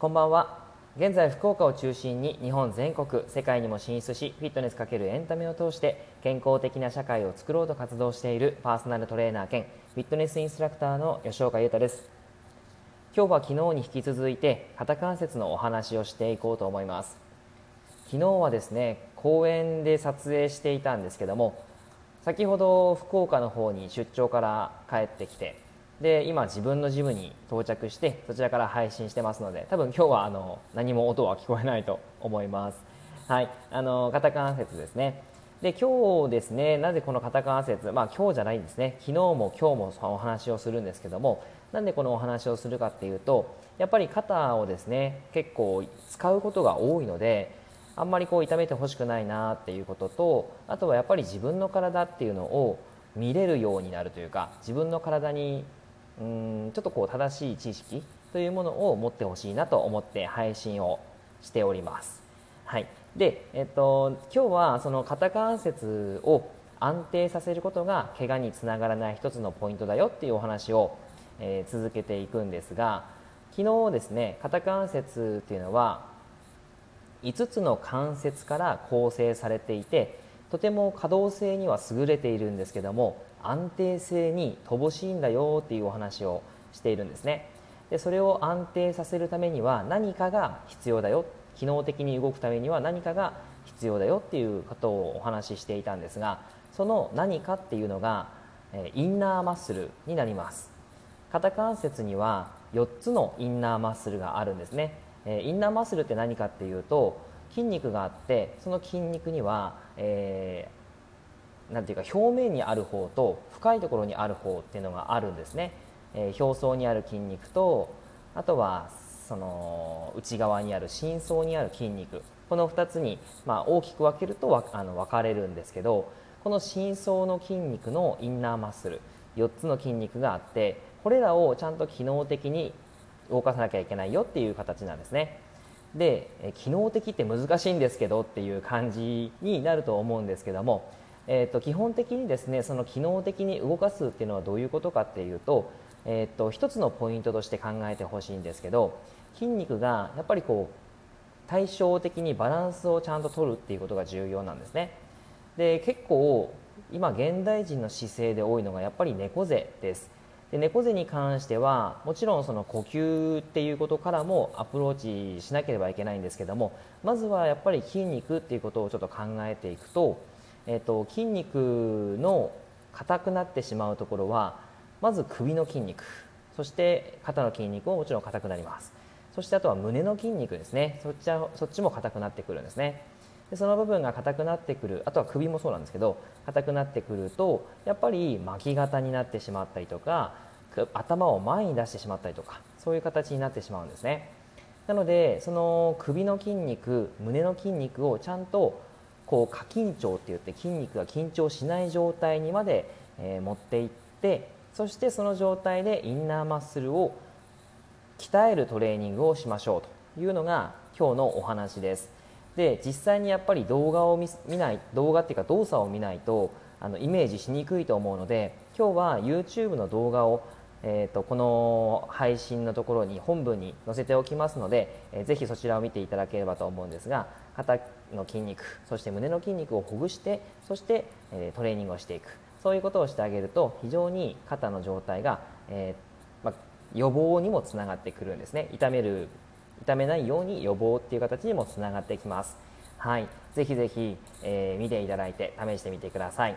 こんばんは。現在福岡を中心に日本全国世界にも進出しフィットネス×エンタメを通して健康的な社会を作ろうと活動しているパーソナルトレーナー兼フィットネスインストラクターの吉岡裕太です。今日は昨日に引き続いて肩関節のお話をしていこうと思います。昨日はですね公園で撮影していたんですけども先ほど福岡の方に出張から帰ってきてで今自分のジムに到着してそちらから配信してますので多分今日はあの何も音は聞こえないと思います。はい。あの肩関節ですね。で今日ですねなぜこの肩関節まあ今日じゃないんですね。昨日も今日もお話をするんですけどもなんでこのお話をするかっていうとやっぱり肩をですね結構使うことが多いのであんまりこう痛めてほしくないなっていうこととあとはやっぱり自分の体っていうのを見れるようになるというか自分の体にうんちょっとこう正しい知識というものを持ってほしいなと思って配信をしております。はい、で、えっと、今日はその肩関節を安定させることが怪我につながらない一つのポイントだよっていうお話を、えー、続けていくんですが昨日ですね肩関節っていうのは5つの関節から構成されていてとても可動性には優れているんですけども安定性に乏しいんだよっていうお話をしているんですね。でそれを安定させるためには何かが必要だよ。機能的に動くためには何かが必要だよっていうことをお話ししていたんですがその何かっていうのがインナーマッスルになります。肩関節には4つのインナーマッスルがあるんですね。インナーマッスルって何かっていうと筋肉があってその筋肉には、えなんていうか表面にある方と深いところにある方っていうのがあるんですね、えー、表層にある筋肉とあとはその内側にある深層にある筋肉。この2つに、まあ、大きく分けるとあの分かれるんですけどこの深層の筋肉のインナーマッスル。4つの筋肉があってこれらをちゃんと機能的に動かさなきゃいけないよっていう形なんですね。で機能的って難しいんですけどっていう感じになると思うんですけどもえーと、基本的にですねその機能的に動かすっていうのはどういうことかっていうと,、えーと、一つのポイントとして考えてほしいんですけど筋肉がやっぱりこう対照的にバランスをちゃんと取るっていうことが重要なんですね。で結構今現代人の姿勢で多いのがやっぱり猫背です。で猫背に関してはもちろんその呼吸っていうことからもアプローチしなければいけないんですけどもまずはやっぱり筋肉っていうことをちょっと考えていくとえーと、筋肉の硬くなってしまうところはまず首の筋肉。そして肩の筋肉ももちろん硬くなります。そしてあとは胸の筋肉ですね。そっちはそっちも硬くなってくるんですね。でその部分が硬くなってくる。あとは首もそうなんですけど硬くなってくるとやっぱり巻き型になってしまったりとか頭を前に出してしまったりとかそういう形になってしまうんですね。なのでその首の筋肉胸の筋肉をちゃんとこう過緊張って言って筋肉が緊張しない状態にまで、えー、持っていってそしてその状態でインナーマッスルを鍛えるトレーニングをしましょうというのが今日のお話です。で実際にやっぱり動画を見ない動画っていうか動作を見ないとあのイメージしにくいと思うので今日は YouTube の動画をえーと、この配信のところに本文に載せておきますので、えー、ぜひそちらを見ていただければと思うんですが肩の筋肉そして胸の筋肉をほぐしてそして、えー、トレーニングをしていく。そういうことをしてあげると非常に肩の状態が、えー、ま予防にもつながってくるんですね。痛める痛めないように予防っていう形にもつながってきます。はい。ぜひぜひ、え見ていただいて試してみてください。